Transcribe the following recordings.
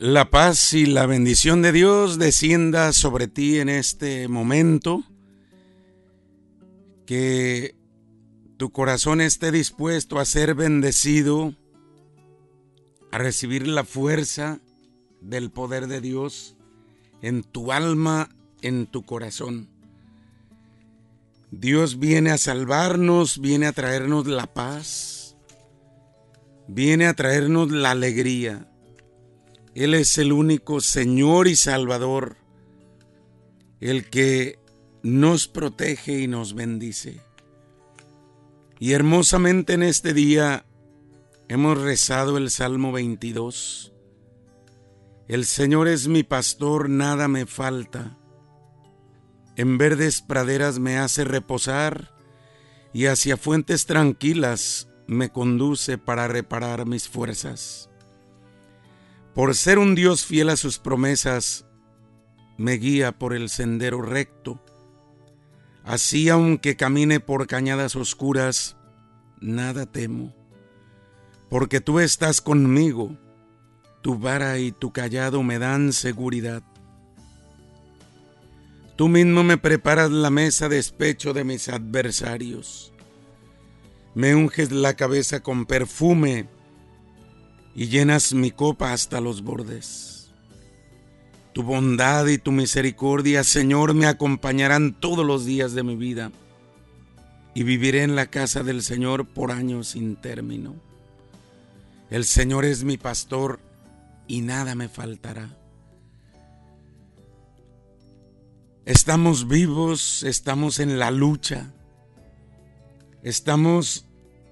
La paz y la bendición de Dios descienda sobre ti en este momento. Que tu corazón esté dispuesto a ser bendecido, a recibir la fuerza del poder de Dios en tu alma, en tu corazón. Dios viene a salvarnos, viene a traernos la paz, viene a traernos la alegría él es el único Señor y Salvador, el que nos protege y nos bendice. Y hermosamente en este día hemos rezado el Salmo 22. El Señor es mi pastor, nada me falta. En verdes praderas me hace reposar y hacia fuentes tranquilas me conduce para reparar mis fuerzas. Por ser un Dios fiel a sus promesas, me guía por el sendero recto. Así aunque camine por cañadas oscuras, nada temo, porque tú estás conmigo, tu vara y tu callado me dan seguridad. Tú mismo me preparas la mesa de despecho de mis adversarios. Me unges la cabeza con perfume y llenas mi copa hasta los bordes. Tu bondad y tu misericordia, Señor, me acompañarán todos los días de mi vida y viviré en la casa del Señor por años sin término. El Señor es mi pastor y nada me faltará. Estamos vivos, estamos en la lucha, estamos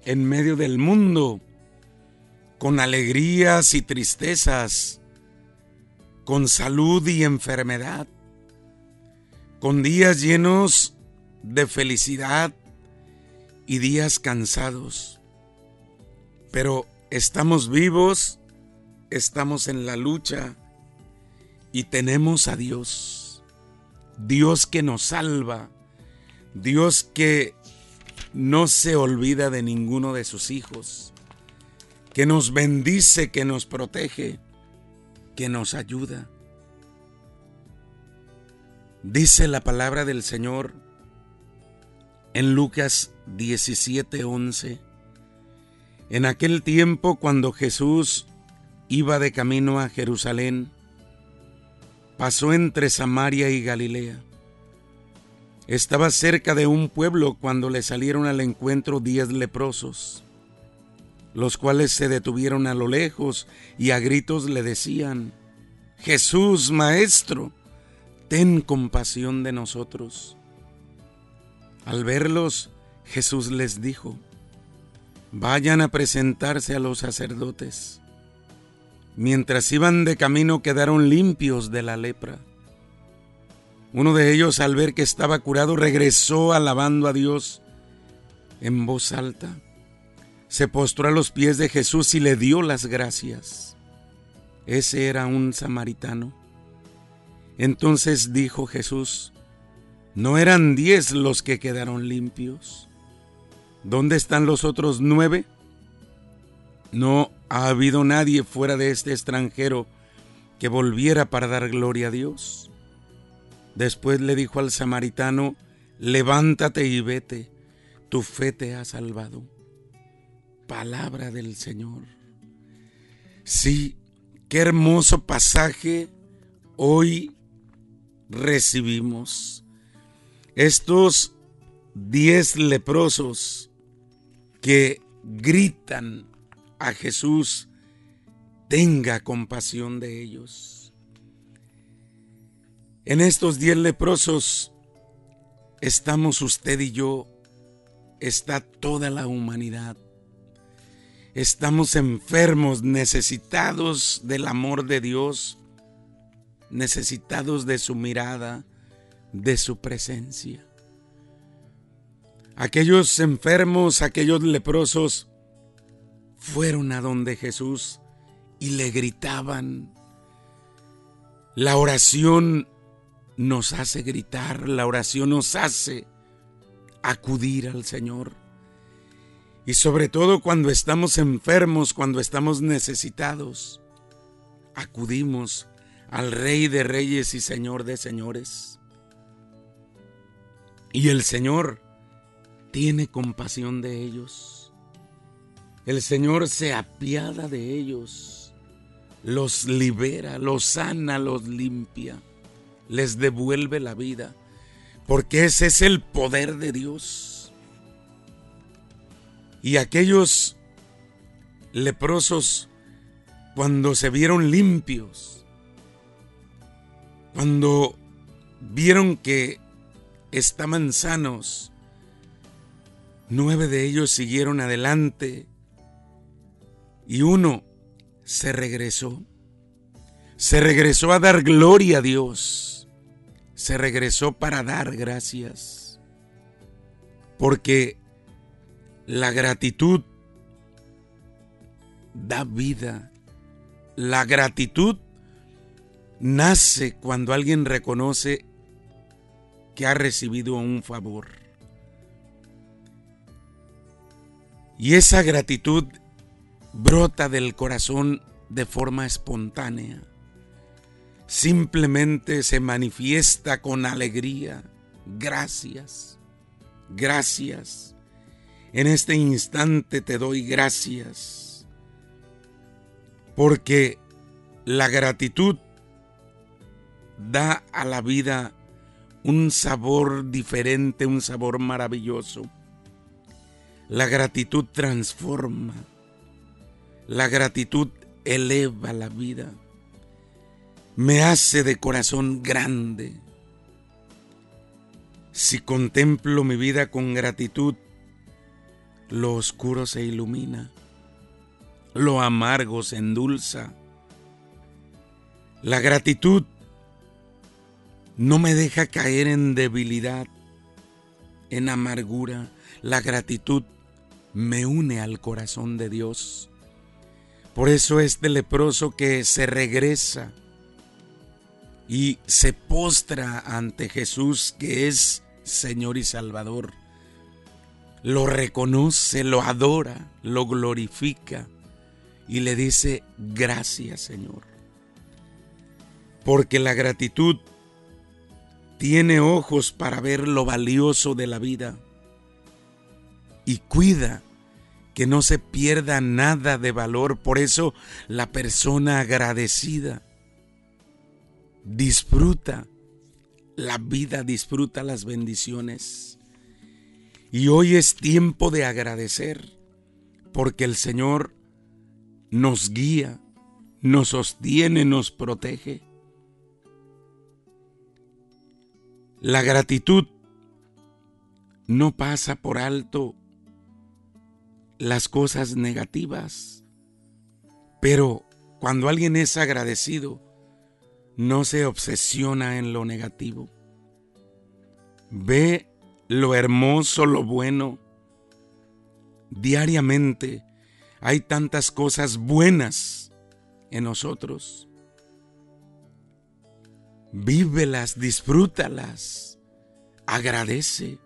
en medio del mundo con alegrías y tristezas, con salud y enfermedad, con días llenos de felicidad y días cansados. Pero estamos vivos, estamos en la lucha y tenemos a Dios. Dios que nos salva, Dios que no se olvida de ninguno de sus hijos que nos bendice, que nos protege, que nos ayuda. Dice la palabra del Señor en Lucas 17:11. En aquel tiempo cuando Jesús iba de camino a Jerusalén, pasó entre Samaria y Galilea. Estaba cerca de un pueblo cuando le salieron al encuentro diez leprosos los cuales se detuvieron a lo lejos y a gritos le decían, Jesús, Maestro, ten compasión de nosotros. Al verlos, Jesús les dijo, vayan a presentarse a los sacerdotes. Mientras iban de camino quedaron limpios de la lepra. Uno de ellos, al ver que estaba curado, regresó alabando a Dios en voz alta se postró a los pies de Jesús y le dio las gracias. Ese era un samaritano. Entonces dijo Jesús, ¿no eran diez los que quedaron limpios? ¿Dónde están los otros nueve? No ha habido nadie fuera de este extranjero que volviera para dar gloria a Dios. Después le dijo al samaritano, levántate y vete, tu fe te ha salvado palabra del Señor. Sí, qué hermoso pasaje hoy recibimos. Estos diez leprosos que gritan a Jesús, tenga compasión de ellos. En estos diez leprosos estamos usted y yo, está toda la humanidad. Estamos enfermos, necesitados del amor de Dios, necesitados de su mirada, de su presencia. Aquellos enfermos, aquellos leprosos, fueron a donde Jesús y le gritaban. La oración nos hace gritar, la oración nos hace acudir al Señor. Y sobre todo cuando estamos enfermos, cuando estamos necesitados, acudimos al Rey de Reyes y Señor de Señores. Y el Señor tiene compasión de ellos. El Señor se apiada de ellos, los libera, los sana, los limpia, les devuelve la vida, porque ese es el poder de Dios. Y aquellos leprosos, cuando se vieron limpios, cuando vieron que estaban sanos, nueve de ellos siguieron adelante y uno se regresó. Se regresó a dar gloria a Dios. Se regresó para dar gracias. Porque la gratitud da vida. La gratitud nace cuando alguien reconoce que ha recibido un favor. Y esa gratitud brota del corazón de forma espontánea. Simplemente se manifiesta con alegría. Gracias, gracias. En este instante te doy gracias. Porque la gratitud da a la vida un sabor diferente, un sabor maravilloso. La gratitud transforma. La gratitud eleva la vida. Me hace de corazón grande. Si contemplo mi vida con gratitud, lo oscuro se ilumina, lo amargo se endulza. La gratitud no me deja caer en debilidad, en amargura. La gratitud me une al corazón de Dios. Por eso este leproso que se regresa y se postra ante Jesús que es Señor y Salvador. Lo reconoce, lo adora, lo glorifica y le dice gracias Señor. Porque la gratitud tiene ojos para ver lo valioso de la vida y cuida que no se pierda nada de valor. Por eso la persona agradecida disfruta la vida, disfruta las bendiciones. Y hoy es tiempo de agradecer porque el Señor nos guía, nos sostiene, nos protege. La gratitud no pasa por alto las cosas negativas, pero cuando alguien es agradecido, no se obsesiona en lo negativo. Ve lo hermoso, lo bueno. Diariamente hay tantas cosas buenas en nosotros vívelas, disfrútalas, agradece.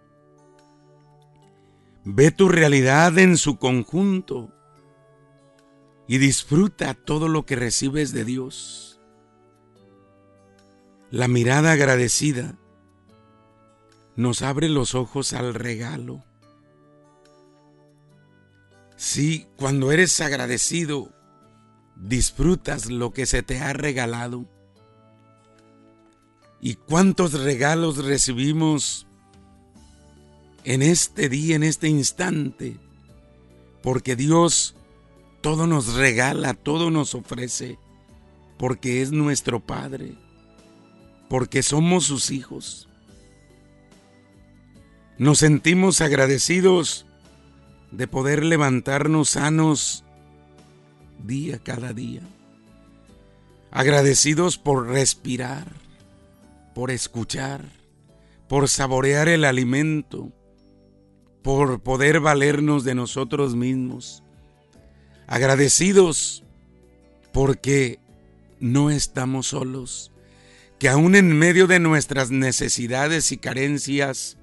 Ve tu realidad en su conjunto y disfruta todo lo que recibes de Dios. La mirada agradecida nos abre los ojos al regalo. Sí, cuando eres agradecido, disfrutas lo que se te ha regalado. ¿Y cuántos regalos recibimos en este día, en este instante? Porque Dios todo nos regala, todo nos ofrece, porque es nuestro Padre, porque somos sus hijos. Nos sentimos agradecidos de poder levantarnos sanos día cada día. Agradecidos por respirar por escuchar, por saborear el alimento, por poder valernos de nosotros mismos. Agradecidos porque no estamos solos, que aún en medio de nuestras necesidades y carencias,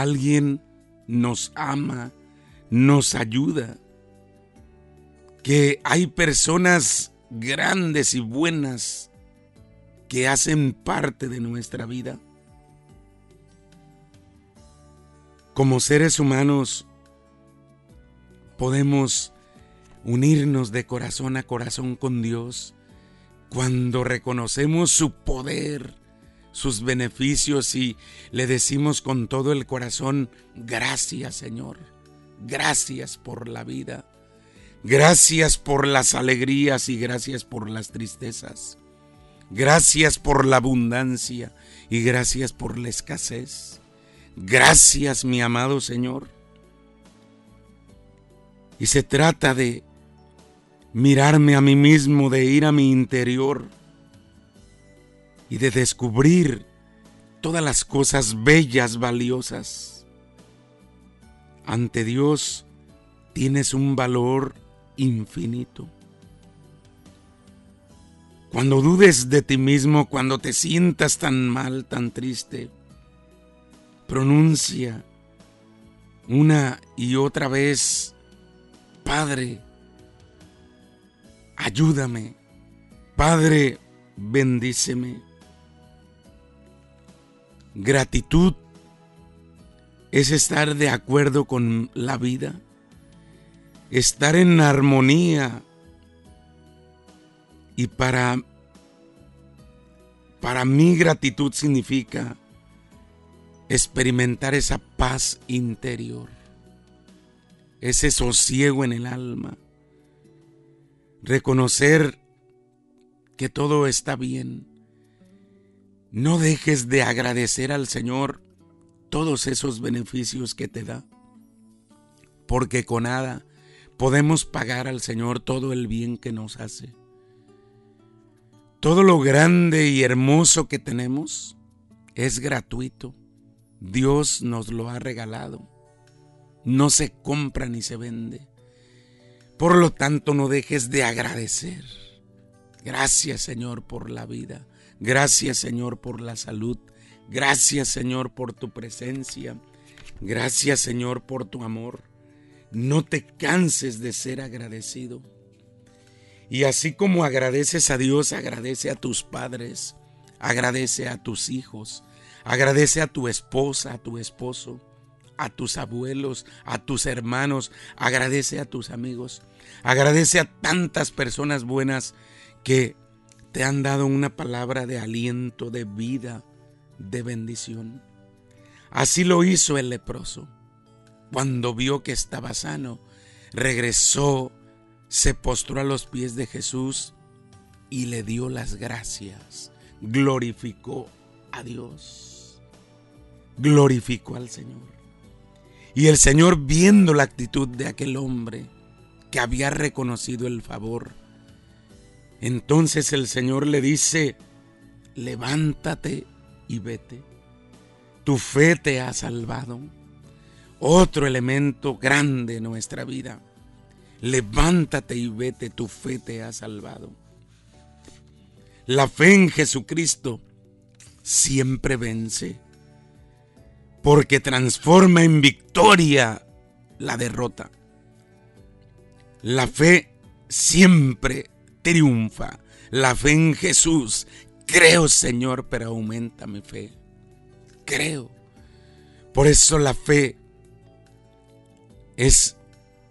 alguien nos ama, nos ayuda, que hay personas grandes y buenas que hacen parte de nuestra vida. Como seres humanos podemos unirnos de corazón a corazón con Dios cuando reconocemos su poder, sus beneficios y le decimos con todo el corazón, gracias Señor, gracias por la vida, gracias por las alegrías y gracias por las tristezas, gracias por la abundancia y gracias por la escasez. Gracias mi amado Señor. Y se trata de mirarme a mí mismo, de ir a mi interior y de descubrir todas las cosas bellas, valiosas. Ante Dios tienes un valor infinito. Cuando dudes de ti mismo, cuando te sientas tan mal, tan triste, pronuncia una y otra vez, Padre, ayúdame. Padre, bendíceme. Gratitud es estar de acuerdo con la vida, estar en armonía y para para mí gratitud significa experimentar esa paz interior, ese sosiego en el alma, reconocer que todo está bien. No dejes de agradecer al Señor todos esos beneficios que te da, porque con nada podemos pagar al Señor todo el bien que nos hace. Todo lo grande y hermoso que tenemos es gratuito. Dios nos lo ha regalado. No se compra ni se vende. Por lo tanto, no dejes de agradecer. Gracias Señor por la vida. Gracias Señor por la salud. Gracias Señor por tu presencia. Gracias Señor por tu amor. No te canses de ser agradecido. Y así como agradeces a Dios, agradece a tus padres, agradece a tus hijos, agradece a tu esposa, a tu esposo a tus abuelos, a tus hermanos, agradece a tus amigos, agradece a tantas personas buenas que te han dado una palabra de aliento, de vida, de bendición. Así lo hizo el leproso. Cuando vio que estaba sano, regresó, se postró a los pies de Jesús y le dio las gracias. Glorificó a Dios. Glorificó al Señor. Y el Señor, viendo la actitud de aquel hombre que había reconocido el favor, entonces el Señor le dice, levántate y vete. Tu fe te ha salvado. Otro elemento grande en nuestra vida. Levántate y vete, tu fe te ha salvado. La fe en Jesucristo siempre vence porque transforma en victoria la derrota. La fe siempre triunfa. La fe en Jesús. Creo, Señor, pero aumenta mi fe. Creo. Por eso la fe es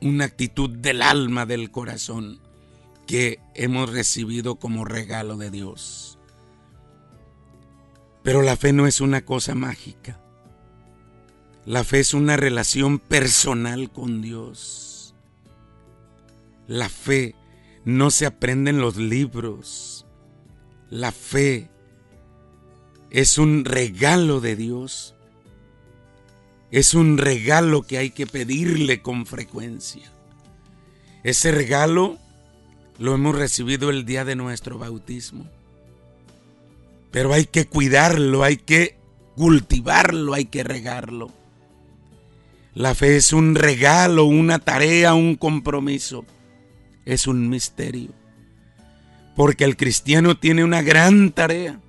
una actitud del alma, del corazón, que hemos recibido como regalo de Dios. Pero la fe no es una cosa mágica. La fe es una relación personal con Dios. La fe no se aprende en los libros. La fe es un regalo de Dios. Es un regalo que hay que pedirle con frecuencia. Ese regalo lo hemos recibido el día de nuestro bautismo. Pero hay que cuidarlo, hay que cultivarlo, hay que regarlo. La fe es un regalo, una tarea, un compromiso. Es un misterio. Porque el cristiano tiene una gran tarea.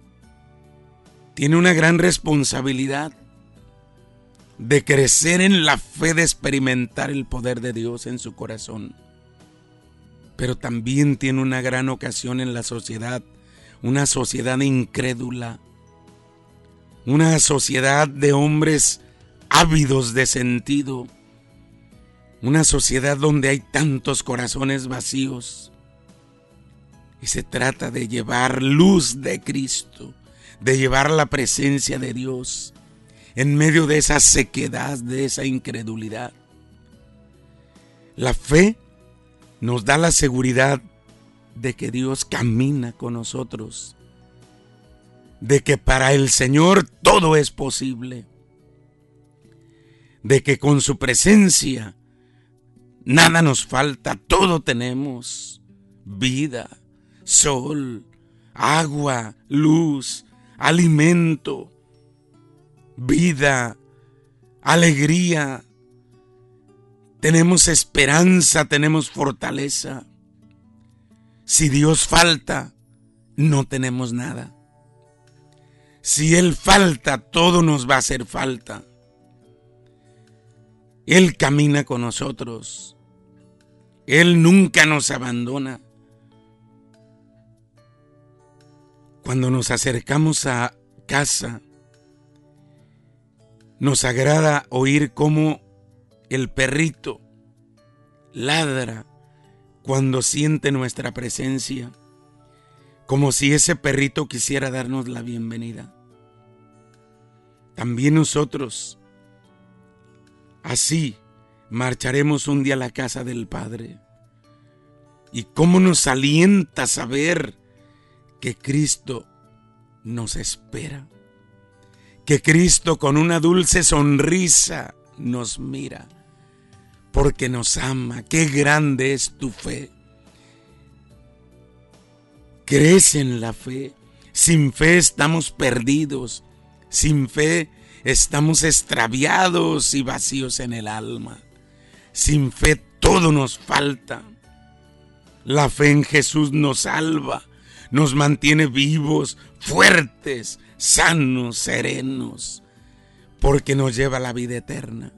Tiene una gran responsabilidad de crecer en la fe, de experimentar el poder de Dios en su corazón. pero también tiene una gran ocasión en la sociedad, una sociedad incrédula, una sociedad de hombres ávidos de sentido, una sociedad donde hay tantos corazones vacíos. Y se trata de llevar luz de Cristo, de llevar la presencia de Dios en medio de esa sequedad, de esa incredulidad. La fe nos da la seguridad de que Dios camina con nosotros, de que para el Señor todo es posible, de que con su presencia nada nos falta, todo tenemos, vida, sol, agua, luz, alimento, vida, alegría, tenemos esperanza, tenemos fortaleza. Si Dios falta, no tenemos nada. Si Él falta, todo nos va a hacer falta. Él camina con nosotros. Él nunca nos abandona. Cuando nos acercamos a casa, nos agrada oír cómo el perrito ladra cuando siente nuestra presencia, como si ese perrito quisiera darnos la bienvenida. También nosotros, así, marcharemos un día a la casa del Padre. Y cómo nos alienta saber que Cristo nos espera, que Cristo con una dulce sonrisa nos mira porque nos ama. Qué grande es tu fe. Crece en la fe. Sin fe estamos perdidos. Sin fe estamos extraviados y vacíos en el alma. Sin fe todo nos falta. La fe en Jesús nos salva, nos mantiene vivos, fuertes, sanos, serenos, porque nos lleva a la vida eterna.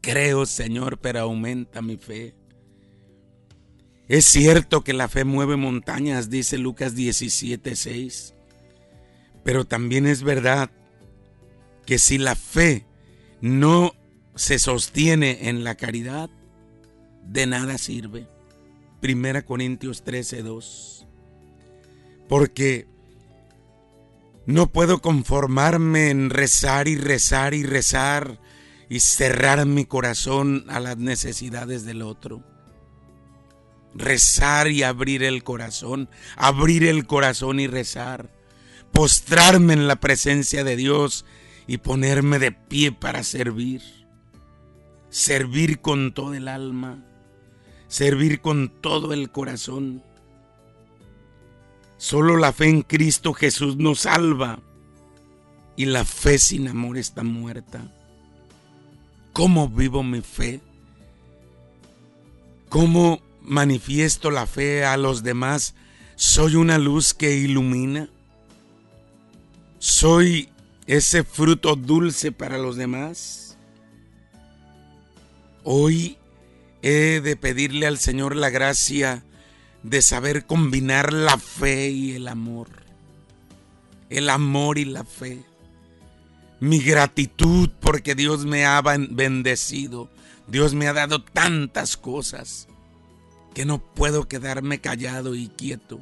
Creo, Señor, pero aumenta mi fe. Es cierto que la fe mueve montañas, dice Lucas 17:6. Pero también es verdad que si la fe no se sostiene en la caridad, de nada sirve. Primera Corintios 13:2. Porque no puedo conformarme en rezar y rezar y rezar y cerrar mi corazón a las necesidades del otro. Rezar y abrir el corazón, abrir el corazón y rezar. Postrarme en la presencia de Dios y ponerme de pie para servir. Servir con todo el alma, servir con todo el corazón. Solo la fe en Cristo Jesús nos salva y la fe sin amor está muerta. ¿Cómo vivo mi fe? ¿Cómo manifiesto la fe a los demás? ¿Soy una luz que ilumina? ¿Soy ese fruto dulce para los demás? Hoy he de pedirle al Señor la gracia de saber combinar la fe y el amor. El amor y la fe mi gratitud porque Dios me ha bendecido. Dios me ha dado tantas cosas que no puedo quedarme callado y quieto.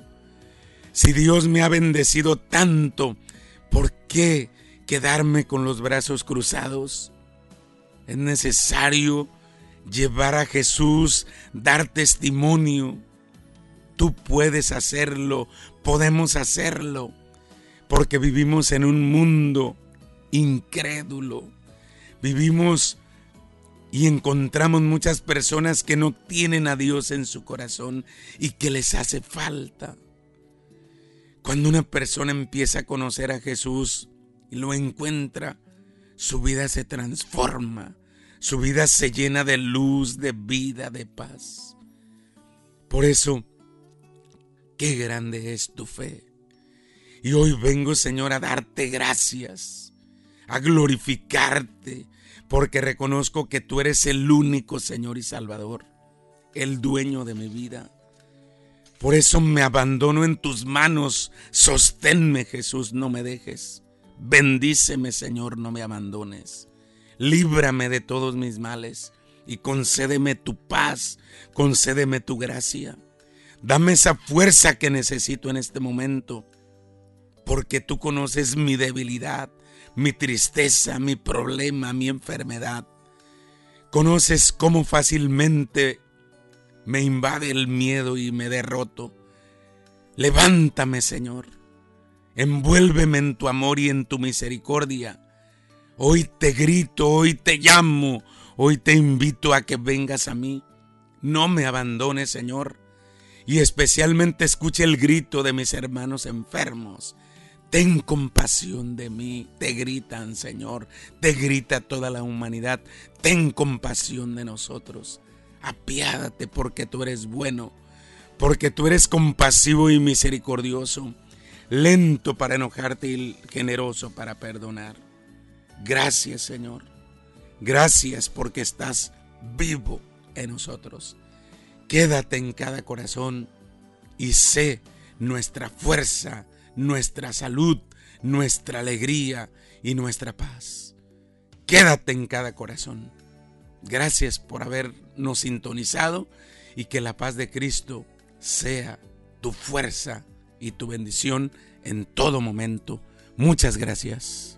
Si Dios me ha bendecido tanto, ¿por qué quedarme con los brazos cruzados? Es necesario llevar a Jesús, dar testimonio. Tú puedes hacerlo, podemos hacerlo, porque vivimos en un mundo incrédulo. Vivimos y encontramos muchas personas que no tienen a Dios en su corazón y que les hace falta. Cuando una persona empieza a conocer a Jesús y lo encuentra, su vida se transforma, su vida se llena de luz, de vida, de paz. Por eso, qué grande es tu fe. Y hoy vengo, Señor, a darte gracias a glorificarte, porque reconozco que tú eres el único Señor y Salvador, el dueño de mi vida. Por eso me abandono en tus manos. Sosténme, Jesús, no me dejes. Bendíceme, Señor, no me abandones. Líbrame de todos mis males y concédeme tu paz, concédeme tu gracia. Dame esa fuerza que necesito en este momento, porque tú conoces mi debilidad, mi tristeza, mi problema, mi enfermedad. Conoces cómo fácilmente me invade el miedo y me derroto. Levántame, Señor. Envuélveme en tu amor y en tu misericordia. Hoy te grito, hoy te llamo, hoy te invito a que vengas a mí. No me abandones, Señor. Y especialmente escuche el grito de mis hermanos enfermos. Ten compasión de mí, te gritan, Señor, te grita toda la humanidad. Ten compasión de nosotros. Apiádate porque tú eres bueno, porque tú eres compasivo y misericordioso lento para enojarte y generoso para perdonar. Gracias Señor. Gracias porque estás vivo en nosotros. Quédate en cada corazón y sé nuestra fuerza, nuestra salud, nuestra alegría y nuestra paz. Quédate en cada corazón. Gracias por habernos sintonizado y que la paz de Cristo sea tu fuerza y tu bendición en todo momento. Muchas gracias.